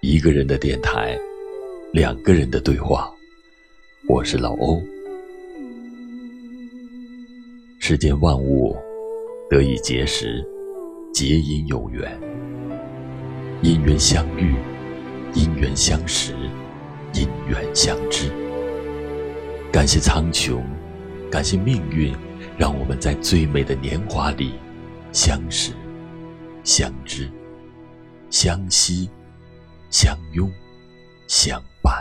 一个人的电台，两个人的对话。我是老欧。世间万物得以结识，皆因有缘。因缘相遇，因缘相识，因缘相知。感谢苍穹，感谢命运，让我们在最美的年华里相识、相知、相惜。相拥，相伴。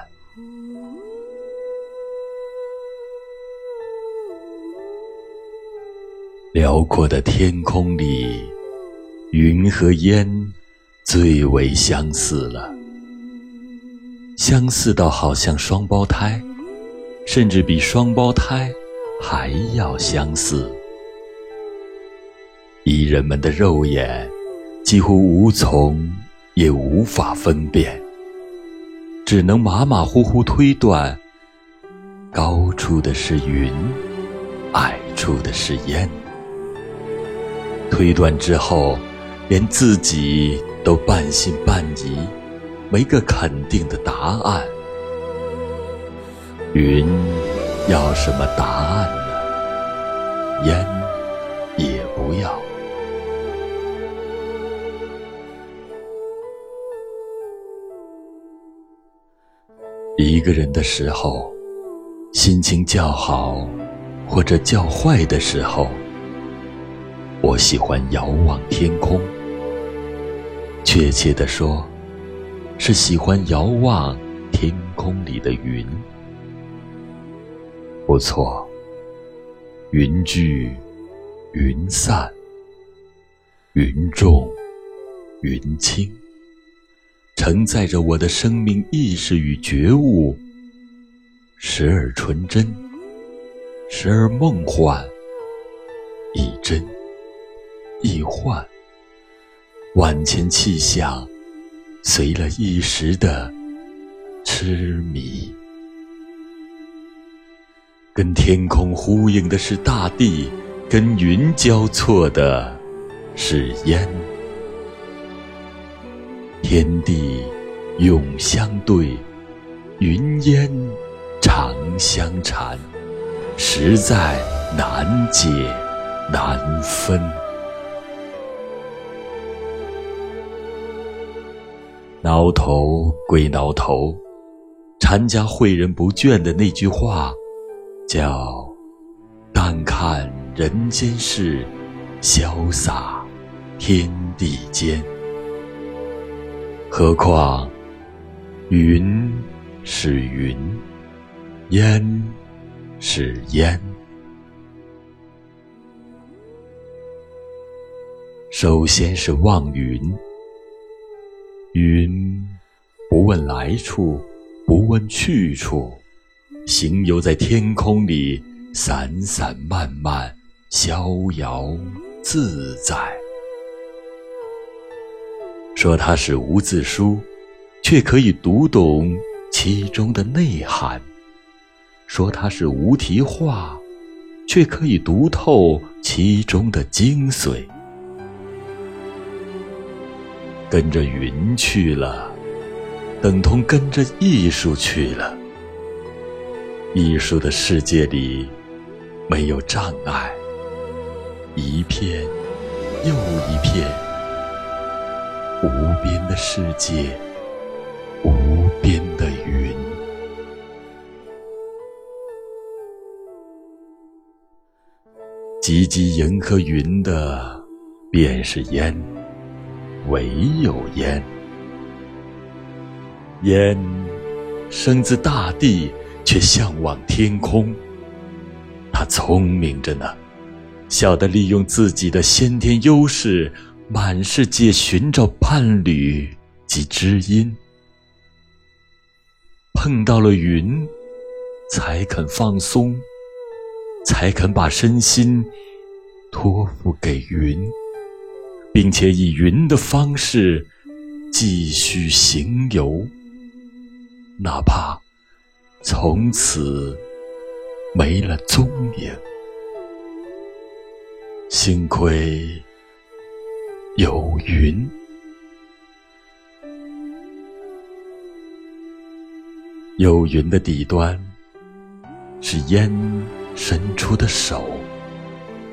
辽阔的天空里，云和烟最为相似了，相似到好像双胞胎，甚至比双胞胎还要相似。以人们的肉眼，几乎无从。也无法分辨，只能马马虎虎推断：高处的是云，矮处的是烟。推断之后，连自己都半信半疑，没个肯定的答案。云要什么答案呢？烟也不要。一个人的时候，心情较好或者较坏的时候，我喜欢遥望天空。确切的说，是喜欢遥望天空里的云。不错，云聚，云散，云重，云轻。承载着我的生命意识与觉悟，时而纯真，时而梦幻，亦真亦幻。万千气象，随了一时的痴迷。跟天空呼应的是大地，跟云交错的是烟。天地永相对，云烟常相缠，实在难解难分。挠头归挠头，禅家诲人不倦的那句话，叫“但看人间事，潇洒天地间”。何况，云是云，烟是烟。首先是望云，云不问来处，不问去处，行游在天空里，散散漫漫，逍遥自在。说它是无字书，却可以读懂其中的内涵；说它是无题画，却可以读透其中的精髓。跟着云去了，等同跟着艺术去了。艺术的世界里，没有障碍，一片又一片。无边的世界，无边的云。汲汲迎和云的，便是烟，唯有烟。烟生自大地，却向往天空。它聪明着呢，晓得利用自己的先天优势。满世界寻找伴侣及知音，碰到了云，才肯放松，才肯把身心托付给云，并且以云的方式继续行游，哪怕从此没了踪影。幸亏有云。有云的底端，是烟伸出的手，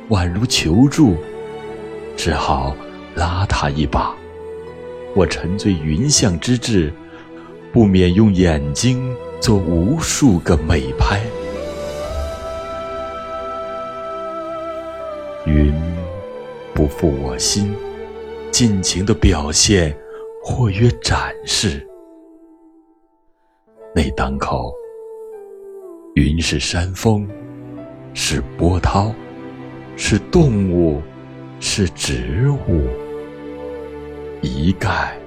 宛如求助，只好拉他一把。我沉醉云相之志，不免用眼睛做无数个美拍。云不负我心，尽情的表现，或曰展示。那当口，云是山峰，是波涛，是动物，是植物，一概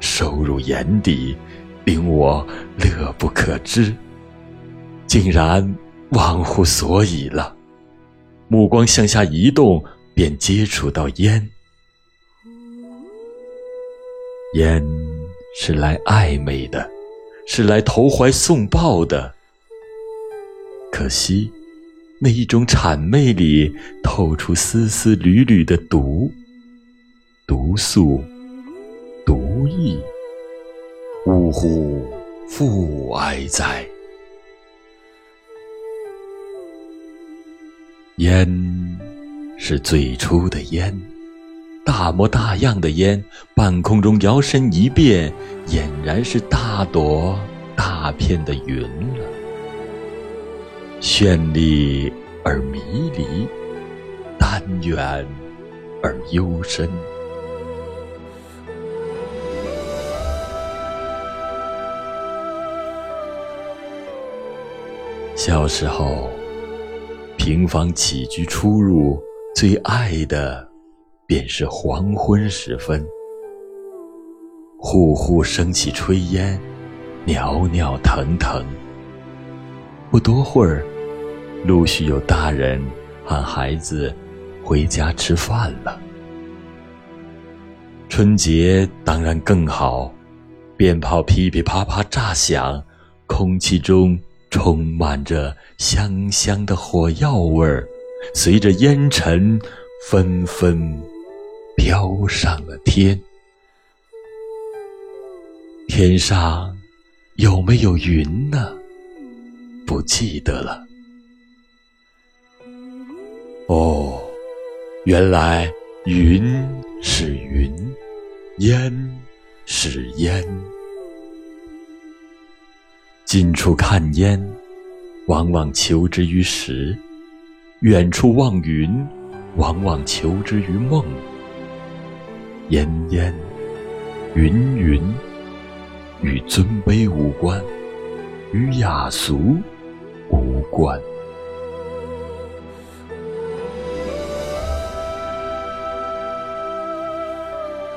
收入眼底，令我乐不可支，竟然忘乎所以了。目光向下移动，便接触到烟，烟是来暧昧的。是来投怀送抱的，可惜那一种谄媚里透出丝丝缕缕的毒，毒素，毒意，呼，复哀哉！烟是最初的烟。大模大样的烟，半空中摇身一变，俨然是大朵大片的云了。绚丽而迷离，淡远而幽深。小时候，平房起居出入，最爱的。便是黄昏时分，户户升起炊烟，袅袅腾腾。不多会儿，陆续有大人喊孩子回家吃饭了。春节当然更好，鞭炮噼噼啪啪炸响，空气中充满着香香的火药味儿，随着烟尘纷纷。飘上了天，天上有没有云呢？不记得了。哦，原来云是云，烟是烟。近处看烟，往往求之于实；远处望云，往往求之于梦。烟烟，云云，与尊卑无关，与雅俗无关。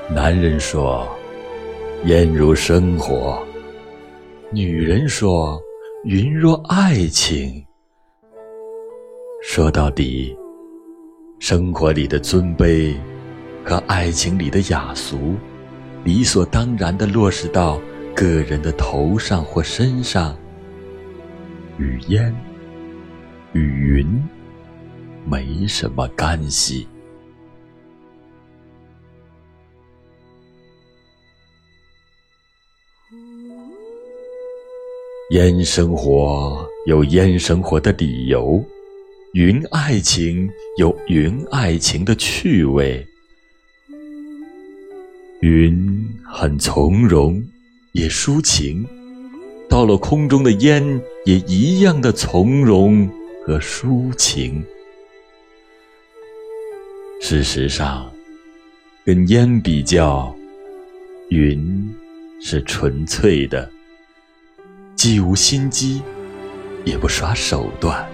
男人说：“烟如生活。”女人说：“云若爱情。”说到底，生活里的尊卑。和爱情里的雅俗，理所当然的落实到个人的头上或身上，与烟、与云没什么干系。烟生活有烟生活的理由，云爱情有云爱情的趣味。云很从容，也抒情；到了空中的烟，也一样的从容和抒情。事实上，跟烟比较，云是纯粹的，既无心机，也不耍手段。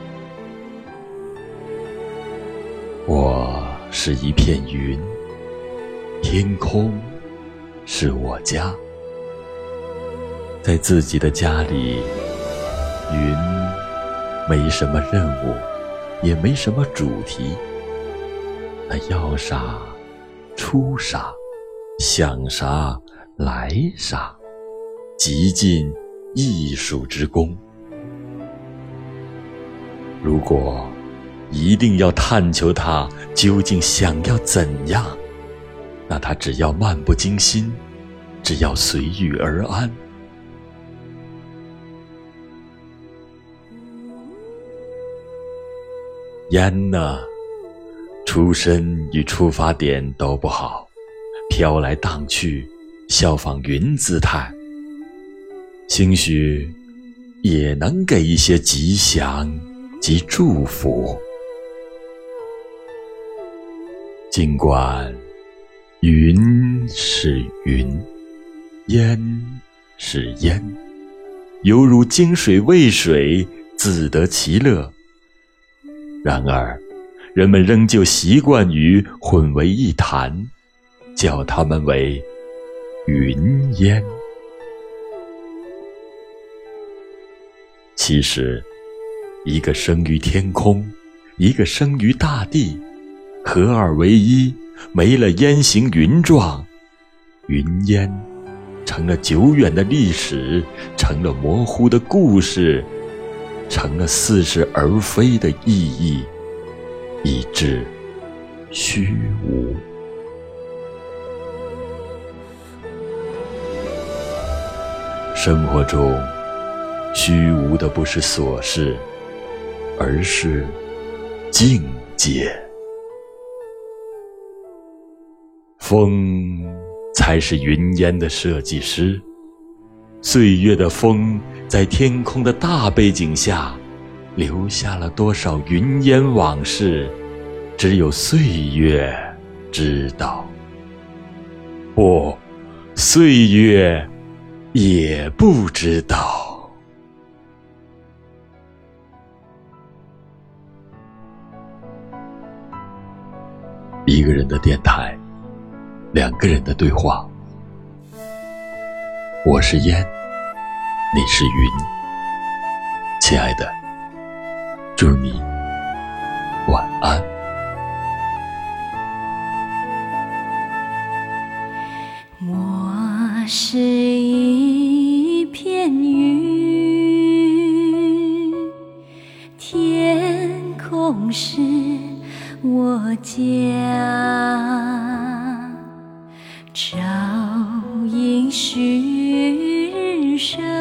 我是一片云，天空。是我家，在自己的家里，云没什么任务，也没什么主题。那要啥，出啥，想啥，来啥，极尽艺术之功。如果一定要探求他究竟想要怎样，那他只要漫不经心，只要随遇而安。烟呢，出身与出发点都不好，飘来荡去，效仿云姿态，兴许也能给一些吉祥及祝福。尽管云是云，烟是烟，犹如金水渭水，自得其乐。然而，人们仍旧习惯于混为一谈，叫它们为云烟。其实，一个生于天空，一个生于大地，合二为一，没了烟形云状，云烟成了久远的历史，成了模糊的故事。成了似是而非的意义，以致虚无。生活中，虚无的不是琐事，而是境界。风才是云烟的设计师。岁月的风，在天空的大背景下，留下了多少云烟往事，只有岁月知道。不，岁月也不知道。一个人的电台，两个人的对话。我是烟，你是云，亲爱的，祝你晚安。我是一片云，天空是我家朝迎旭日升。